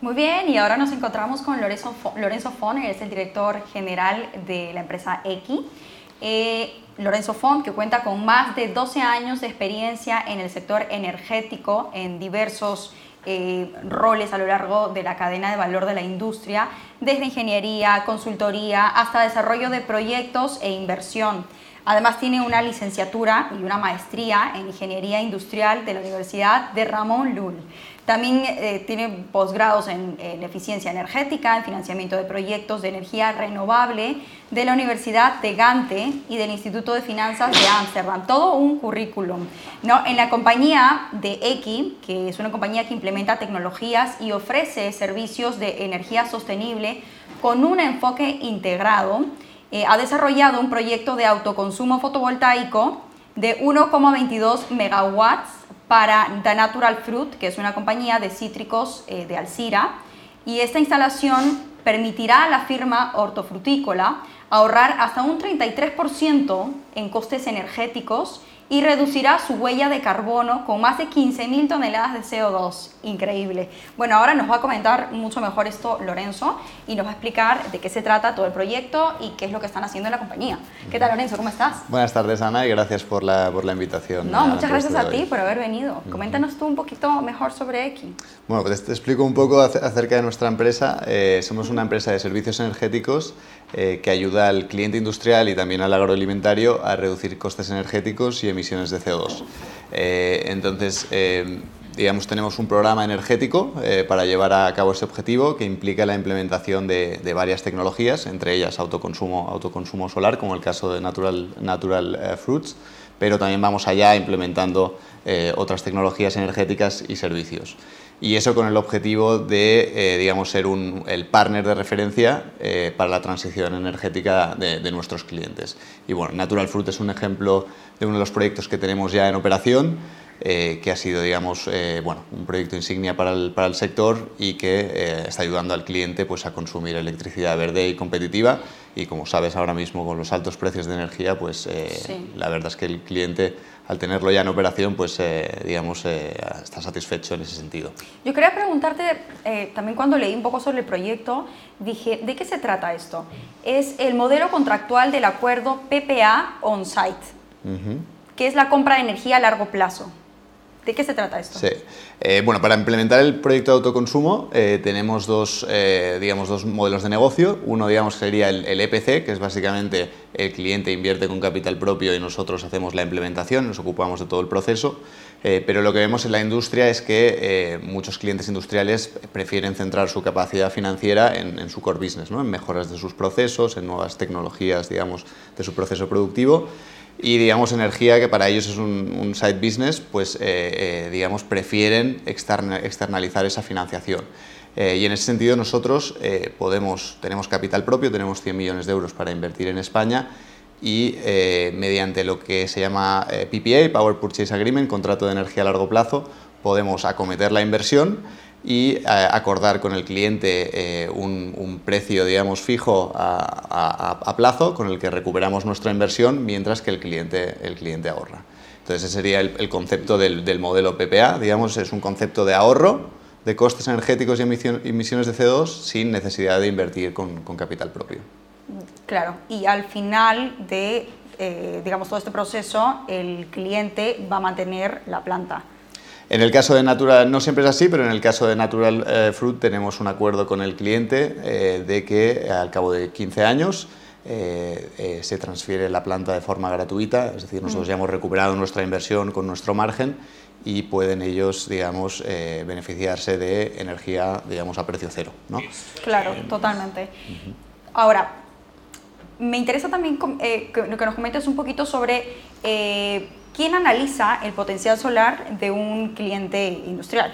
Muy bien, y ahora nos encontramos con Lorenzo, Lorenzo Fon, es el director general de la empresa X. Eh, Lorenzo Font, que cuenta con más de 12 años de experiencia en el sector energético en diversos eh, roles a lo largo de la cadena de valor de la industria, desde ingeniería, consultoría, hasta desarrollo de proyectos e inversión. Además tiene una licenciatura y una maestría en Ingeniería Industrial de la Universidad de Ramón Llull. También eh, tiene posgrados en, eficiencia energética, en financiamiento de proyectos de energía renovable de la Universidad de Gante y del Instituto de Finanzas de Ámsterdam. Todo un currículum. ¿no? En la compañía de Eki, que es una compañía que implementa tecnologías y ofrece servicios de energía sostenible con un enfoque integrado, eh, ha desarrollado un proyecto de autoconsumo fotovoltaico de 1,22 megawatts para The Natural Fruit, que es una compañía de cítricos eh, de Alcira, y esta instalación permitirá a la firma hortofrutícola ahorrar hasta un 33% en costes energéticos y reducirá su huella de carbono con más de 15.000 toneladas de CO2. Increíble. Bueno, ahora nos va a comentar mucho mejor esto Lorenzo y nos va a explicar de qué se trata todo el proyecto y qué es lo que están haciendo en la compañía. ¿Qué tal Lorenzo? ¿Cómo estás? Buenas tardes Ana y gracias por la, por la invitación. No, muchas gracias a ti por haber venido. Coméntanos tú un poquito mejor sobre X. Bueno, pues te explico un poco acerca de nuestra empresa. Eh, somos una empresa de servicios energéticos eh, que ayuda al cliente industrial y también al agroalimentario a reducir costes energéticos y emisiones de CO2. Eh, entonces, eh, digamos, tenemos un programa energético para llevar a cabo ese objetivo que implica la implementación de, varias tecnologías, entre ellas autoconsumo, autoconsumo solar, como el caso de Natural, Natural Fruits, pero también vamos allá implementando otras tecnologías energéticas y servicios y eso con el objetivo de, eh, digamos, ser un, el partner de referencia eh, para la transición energética de, nuestros clientes. Y bueno, Natural Fruit es un ejemplo de uno de los proyectos que tenemos ya en operación, eh, que ha sido, digamos, bueno, un proyecto insignia para el, para el sector y que está ayudando al cliente pues, a consumir electricidad verde y competitiva. Y como sabes ahora mismo con los altos precios de energía, pues la verdad es que el cliente al tenerlo ya en operación, pues eh, digamos, eh, está satisfecho en ese sentido. Yo quería preguntarte, eh, también cuando leí un poco sobre el proyecto, dije, ¿de qué se trata esto? Es el modelo contractual del acuerdo PPA on-site, que es la compra de energía a largo plazo. ¿De qué se trata esto? Sí. Eh, bueno, para implementar el proyecto de autoconsumo eh, tenemos dos, eh, digamos, dos modelos de negocio. Uno digamos, sería el, EPC, que es básicamente el cliente invierte con capital propio y nosotros hacemos la implementación, nos ocupamos de todo el proceso. pero lo que vemos en la industria es que muchos clientes industriales prefieren centrar su capacidad financiera en, su core business, ¿no? en mejoras de sus procesos, en nuevas tecnologías digamos, de su proceso productivo y digamos energía que para ellos es un, side business, pues eh, eh, digamos prefieren externalizar esa financiación. Eh, y en ese sentido nosotros podemos, tenemos capital propio, tenemos 100 millones de euros para invertir en España y mediante lo que se llama PPA, Power Purchase Agreement, contrato de energía a largo plazo, podemos acometer la inversión y eh, acordar con el cliente eh, un, precio, digamos, fijo a, plazo con el que recuperamos nuestra inversión mientras que el cliente, el cliente ahorra. Entonces ese sería el, concepto del, modelo PPA, digamos, es un concepto de ahorro de costes energéticos y emisiones de CO2 sin necesidad de invertir con, capital propio. Claro, y al final de, eh, digamos, todo este proceso, el cliente va a mantener la planta. En el caso de Natural, no siempre es así, pero en el caso de Natural eh, Fruit tenemos un acuerdo con el cliente eh, de que eh, al cabo de 15 años se transfiere la planta de forma gratuita, es decir, nosotros mm. ya hemos recuperado nuestra inversión con nuestro margen y pueden ellos, digamos, beneficiarse de energía, digamos, a precio cero. ¿no? Claro, totalmente. Ahora, me interesa también que nos comentes un poquito sobre ¿Quién analiza el potencial solar de un cliente industrial?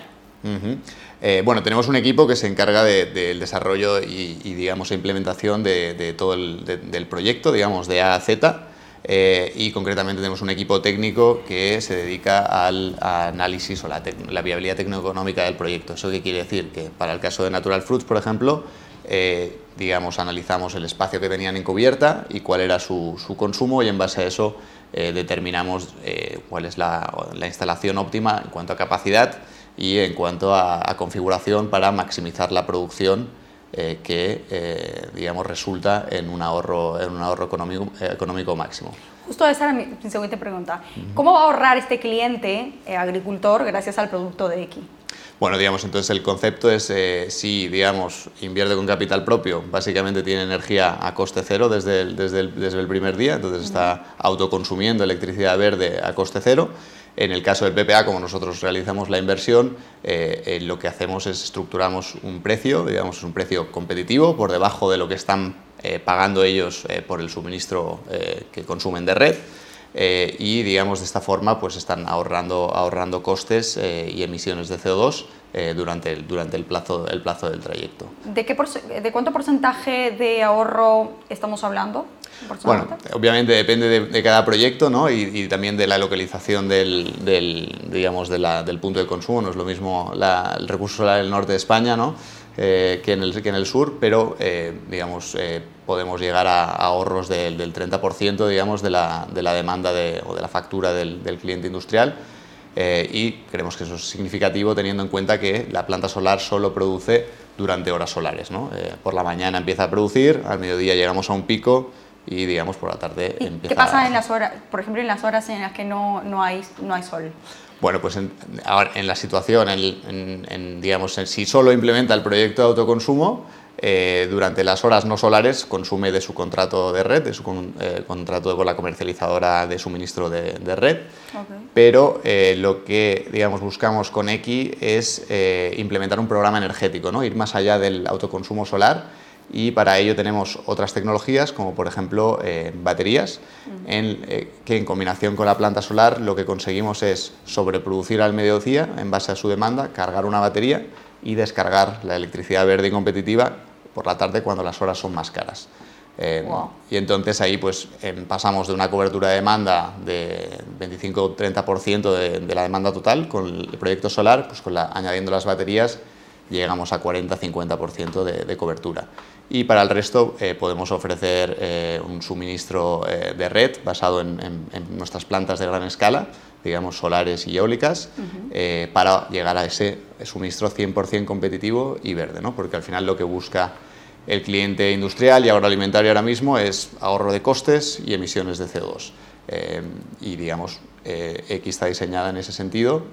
Eh, bueno, tenemos un equipo que se encarga del desarrollo y, digamos, implementación de, todo el del proyecto, digamos, de A a Z. Eh, y concretamente tenemos un equipo técnico que se dedica al análisis o la, viabilidad tecnoeconómica del proyecto. ¿Eso qué quiere decir? Que para el caso de Natural Fruits, por ejemplo, eh, digamos, analizamos el espacio que tenían en cubierta y cuál era su, su consumo y en base a eso eh, determinamos eh, cuál es la, instalación óptima en cuanto a capacidad y en cuanto a, configuración para maximizar la producción eh, que eh, digamos, resulta en un ahorro, en un ahorro económico, económico máximo. Justo esa era mi, siguiente pregunta. ¿Cómo va a ahorrar este cliente agricultor gracias al producto de X? Bueno, digamos, entonces el concepto es si, digamos, invierte con capital propio, básicamente tiene energía a coste cero desde el, desde el, desde el primer día, entonces está autoconsumiendo electricidad verde a coste cero en el caso del PPA, como nosotros realizamos la inversión, eh, eh, lo que hacemos es estructuramos un precio, digamos, un precio competitivo por debajo de lo que están eh, pagando ellos por el suministro que consumen de red. Y digamos de esta forma pues están ahorrando, ahorrando costes y emisiones de CO2 durante, el, durante el, plazo, el plazo del trayecto. ¿De, qué ¿De cuánto porcentaje de ahorro estamos hablando? Bueno, obviamente depende de, cada proyecto ¿no? y, también de la localización del, del digamos, del punto de consumo. No es lo mismo el recurso solar en el norte de España ¿no? Eh, que, en el, que en el sur, pero eh, digamos, eh, podemos llegar a, ahorros del, del 30% digamos, de, la, de la demanda de, o de la factura del, del cliente industrial. Y creemos que eso es significativo teniendo en cuenta que la planta solar solo produce durante horas solares. ¿no? por la mañana empieza a producir, al mediodía llegamos a un pico y digamos por la tarde empieza ¿Qué pasa en las horas, por ejemplo, en las horas en las que no, no, hay, no hay sol? Bueno, pues en, en la situación, en, digamos, si solo implementa el proyecto de autoconsumo, eh, durante las horas no solares consume de su contrato de red, de su eh, contrato con la comercializadora de suministro de, de red, pero eh, lo que digamos, buscamos con X es implementar un programa energético, ¿no? ir más allá del autoconsumo solar y para ello tenemos otras tecnologías como por ejemplo eh, baterías en, eh, que en combinación con la planta solar lo que conseguimos es sobreproducir al mediodía en base a su demanda, cargar una batería y descargar la electricidad verde y competitiva por la tarde cuando las horas son más caras. Eh, y entonces ahí pues em, pasamos de una cobertura de demanda de 25-30% de, de, la demanda total con el proyecto solar, pues con la, añadiendo las baterías llegamos a 40-50% de, de cobertura y para el resto eh, podemos ofrecer eh, un suministro eh, de red basado en, nuestras plantas de gran escala, digamos solares y eólicas, para llegar a ese suministro 100% competitivo y verde, ¿no? porque al final lo que busca el cliente industrial y agroalimentario ahora mismo es ahorro de costes y emisiones de CO2. y digamos, X está diseñada en ese sentido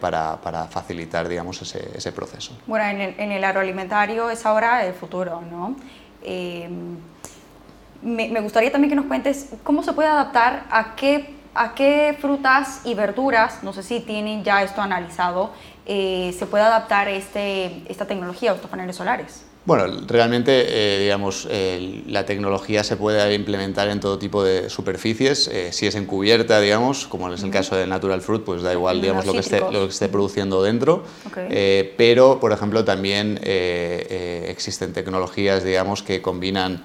para, para, facilitar digamos, ese, ese proceso. Bueno, en el, en el, agroalimentario es ahora el futuro, ¿no? Me, me, gustaría también que nos cuentes cómo se puede adaptar a qué, a qué frutas y verduras, no sé si tienen ya esto analizado, eh, se puede adaptar este, esta tecnología, estos paneles solares. Bueno, realmente, eh, digamos, la tecnología se puede implementar en todo tipo de superficies. Eh, si es encubierta, digamos, como es el caso de Natural Fruit, pues da igual, digamos, lo que, esté, lo que esté produciendo dentro. Eh, pero, por ejemplo, también existen tecnologías, digamos, que combinan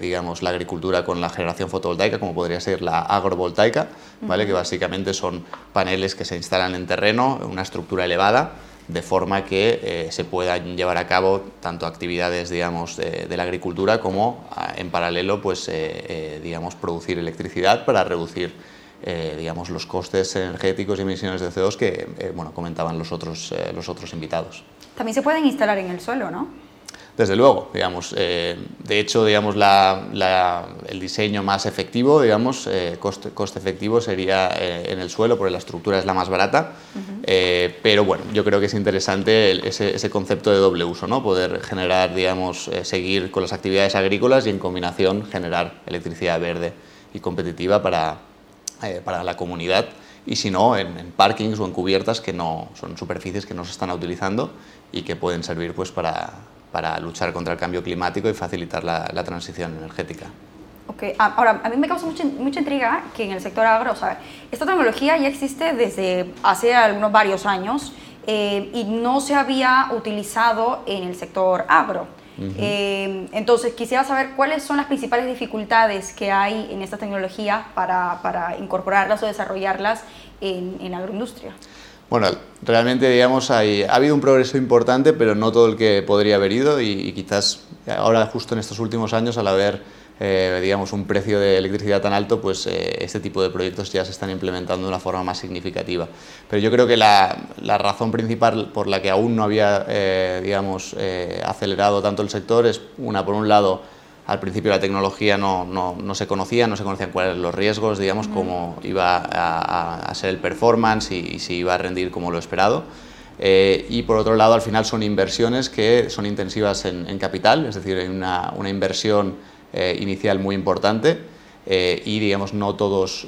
digamos, la agricultura con la generación fotovoltaica, como podría ser la agrovoltaica, ¿vale? que básicamente son paneles que se instalan en terreno, una estructura elevada, de forma que eh, se puedan llevar a cabo tanto actividades digamos, de, la agricultura como ah, en paralelo pues, eh, eh, digamos, producir electricidad para reducir digamos, los costes energéticos y emisiones de CO2 que bueno, comentaban los otros, los otros invitados. También se pueden instalar en el suelo, ¿no? Desde luego, digamos, eh, de hecho, digamos, el diseño más efectivo, digamos, eh, coste, efectivo sería eh, en el suelo, porque la estructura es la más barata, pero bueno, yo creo que es interesante ese, concepto de doble uso, ¿no? Poder generar, digamos, seguir con las actividades agrícolas y en combinación generar electricidad verde y competitiva para, para la comunidad. Y si no, en, en, parkings o en cubiertas que no son superficies que no se están utilizando y que pueden servir pues para para luchar contra el cambio climático y facilitar la, transición energética. Okay. Ah, ahora, a mí me causa mucha, mucha intriga que en el sector agro, o sea, esta tecnología ya existe desde hace algunos varios años eh, y no se había utilizado en el sector agro. Eh, entonces, quisiera saber cuáles son las principales dificultades que hay en esta tecnología para, para incorporarlas o desarrollarlas en, en la agroindustria. Bueno, realmente, digamos, hay, ha habido un progreso importante, pero no todo el que podría haber ido y, quizás ahora, justo en estos últimos años, al haber digamos, un precio de electricidad tan alto, pues este tipo de proyectos ya se están implementando de una forma más significativa. Pero yo creo que la, la razón principal por la que aún no había, digamos, acelerado tanto el sector es, una, por un lado, al principio la tecnología no, no, no, se conocía, no se conocían cuáles eran los riesgos, digamos, cómo iba a, ser el performance y, si iba a rendir como lo esperado. Eh, y por otro lado, al final son inversiones que son intensivas en, capital, es decir, hay una, una inversión eh, inicial muy importante eh, y digamos, no todos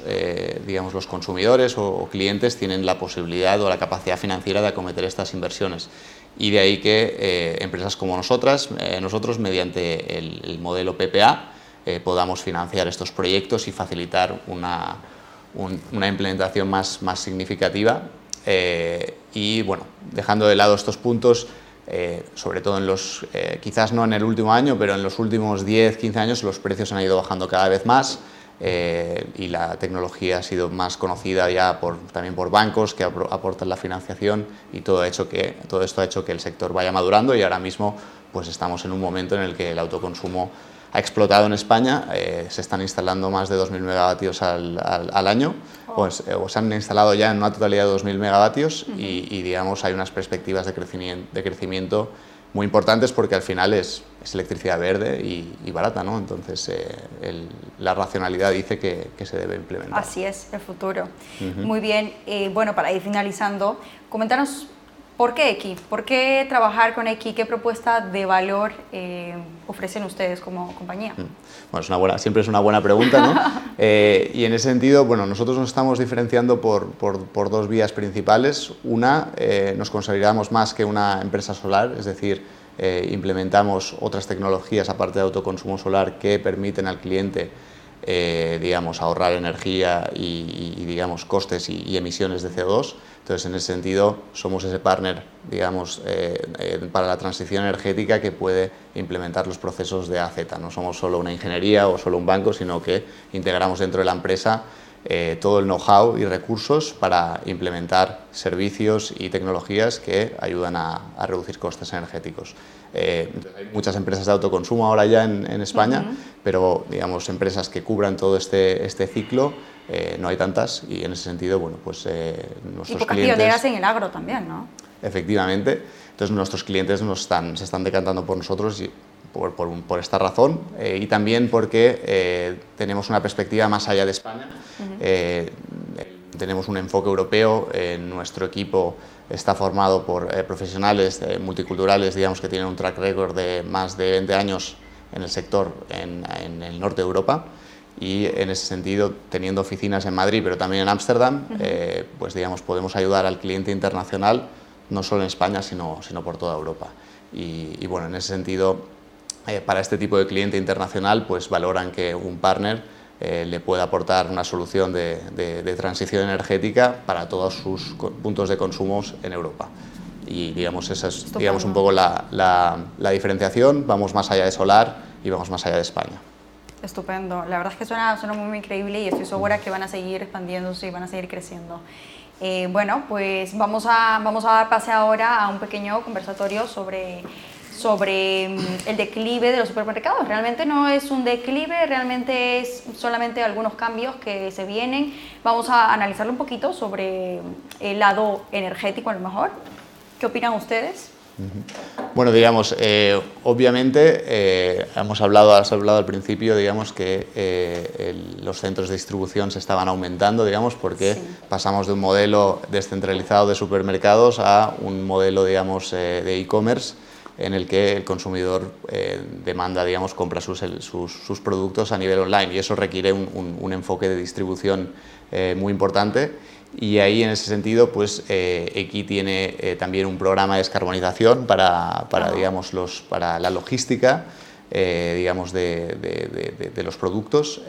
digamos, los consumidores o, o, clientes tienen la posibilidad o la capacidad financiera de acometer estas inversiones y de ahí que eh, empresas como nosotras, eh, nosotros mediante el, modelo PPA eh, podamos financiar estos proyectos y facilitar una, una implementación más, más significativa y bueno, dejando de lado estos puntos, sobre todo en los, quizás no en el último año, pero en los últimos 10, 15 años los precios han ido bajando cada vez más. Eh, y la tecnología ha sido más conocida ya por, también por bancos que aportan la financiación y todo, ha hecho que, todo esto ha hecho que el sector vaya madurando y ahora mismo pues estamos en un momento en el que el autoconsumo ha explotado en España, eh, se están instalando más de 2.000 megavatios al, al, año, pues, eh, o se han instalado ya en una totalidad de 2.000 megavatios y, y, digamos hay unas perspectivas de crecimiento, de crecimiento muy importantes porque al final es, es electricidad verde y, barata, ¿no? Entonces eh, la racionalidad dice que, que, se debe implementar. Así es, el futuro. Muy bien, eh, bueno, para ir finalizando, coméntanos por qué X, por qué trabajar con X, qué propuesta de valor eh, ofrecen ustedes como compañía. Bueno, es una buena, siempre es una buena pregunta, ¿no? y en ese sentido, bueno, nosotros nos estamos diferenciando por, por, por dos vías principales. Una, nos consideramos más que una empresa solar, es decir, eh, implementamos otras tecnologías aparte de autoconsumo solar que permiten al cliente eh, digamos, ahorrar energía y, digamos, costes y, emisiones de CO2. Entonces, en ese sentido, somos ese partner digamos, eh, para la transición energética que puede implementar los procesos de AZ. No somos solo una ingeniería o solo un banco, sino que integramos dentro de la empresa eh, todo el know-how y recursos para implementar servicios y tecnologías que ayudan a, reducir costes energéticos. Eh, hay muchas empresas de autoconsumo ahora ya en, España, pero digamos empresas que cubran todo este, este ciclo eh, no hay tantas y en ese sentido, bueno, pues nuestros y clientes... pioneras en el agro también, ¿no? Efectivamente. Entonces nuestros clientes nos están, se están decantando por nosotros y por, por, esta razón eh, y también porque eh, tenemos una perspectiva más allá de España. Eh, tenemos un enfoque europeo, nuestro equipo está formado por profesionales multiculturales, digamos que tienen un track record de más de 20 años en el sector en, en el norte de Europa y en ese sentido, teniendo oficinas en Madrid, pero también en Ámsterdam, pues digamos, podemos ayudar al cliente internacional, no solo en España, sino, sino por toda Europa. Y, y bueno, en ese sentido, eh, para este tipo de cliente internacional pues valoran que un partner eh, le pueda aportar una solución de, de, transición energética para todos sus puntos de consumo en Europa. Y digamos, esa es digamos, un poco la, la, diferenciación, vamos más allá de solar y vamos más allá de España. Estupendo, la verdad es que suena, suena muy, increíble y estoy segura que van a seguir expandiéndose y van a seguir creciendo. Eh, bueno, pues vamos a, vamos a dar pase ahora a un pequeño conversatorio sobre sobre mm, el declive de los supermercados. Realmente no es un declive, realmente es solamente algunos cambios que se vienen. Vamos a analizarlo un poquito sobre el lado energético a lo mejor. ¿Qué opinan ustedes? Bueno, digamos, eh, obviamente eh, hemos hablado, has hablado al principio, digamos que eh, los centros de distribución se estaban aumentando, digamos, porque pasamos de un modelo descentralizado de supermercados a un modelo, digamos, de e-commerce en el que el consumidor eh, demanda, digamos, compra sus, sus, productos a nivel online. Y eso requiere un, un, enfoque de distribución eh, muy importante y ahí en ese sentido pues eh, tiene eh, también un programa de descarbonización para, para, digamos, los, para la logística digamos, de, de, de, los productos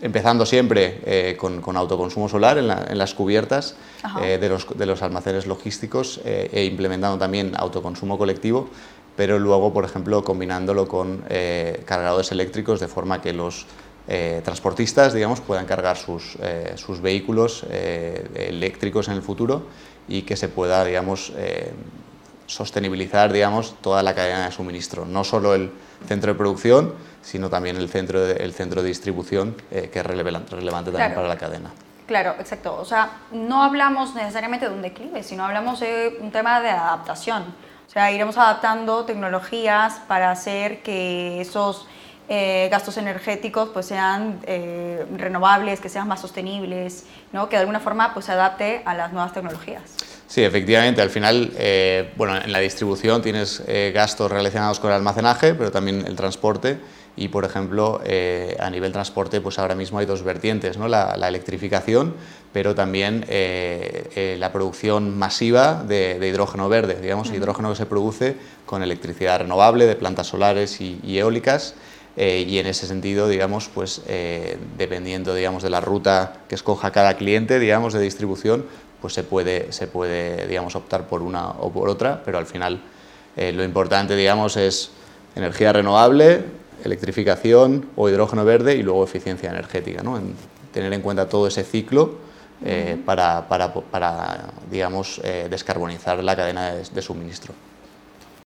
empezando siempre con, con, autoconsumo solar en, en las cubiertas de los, de, los, almacenes logísticos e implementando también autoconsumo colectivo pero luego, por ejemplo, combinándolo con eh, cargadores eléctricos de forma que los eh, transportistas, digamos, puedan cargar sus, eh, sus vehículos eléctricos en el futuro y que se pueda, digamos, sostenibilizar, digamos, toda la cadena de suministro, no solo el centro de producción, sino también el centro de, el centro de distribución, eh, que es relevante, relevante también para la cadena. Claro, exacto. O sea, no hablamos necesariamente de un declive, sino hablamos de un tema de adaptación. O sea, iremos adaptando tecnologías para hacer que esos eh, gastos energéticos pues sean eh, renovables, que sean más sostenibles, ¿no? que de alguna forma pues se adapte a las nuevas tecnologías. Sí, efectivamente, al final, eh, bueno, en la distribución tienes gastos relacionados con el almacenaje, pero también el transporte y, por ejemplo, a nivel transporte, pues ahora mismo hay dos vertientes, ¿no? la, electrificación, pero también la producción masiva de, hidrógeno verde, digamos, hidrógeno que se produce con electricidad renovable de plantas solares y eólicas eh, y en ese sentido, digamos, pues eh, dependiendo, digamos, de la ruta que escoja cada cliente, digamos, de distribución, pues se puede, se puede, digamos, optar por una o por otra, pero al final eh, lo importante, digamos, es energía renovable, electrificación o hidrógeno verde y luego eficiencia energética, ¿no? En tener en cuenta todo ese ciclo para, para, para, digamos, descarbonizar la cadena de suministro.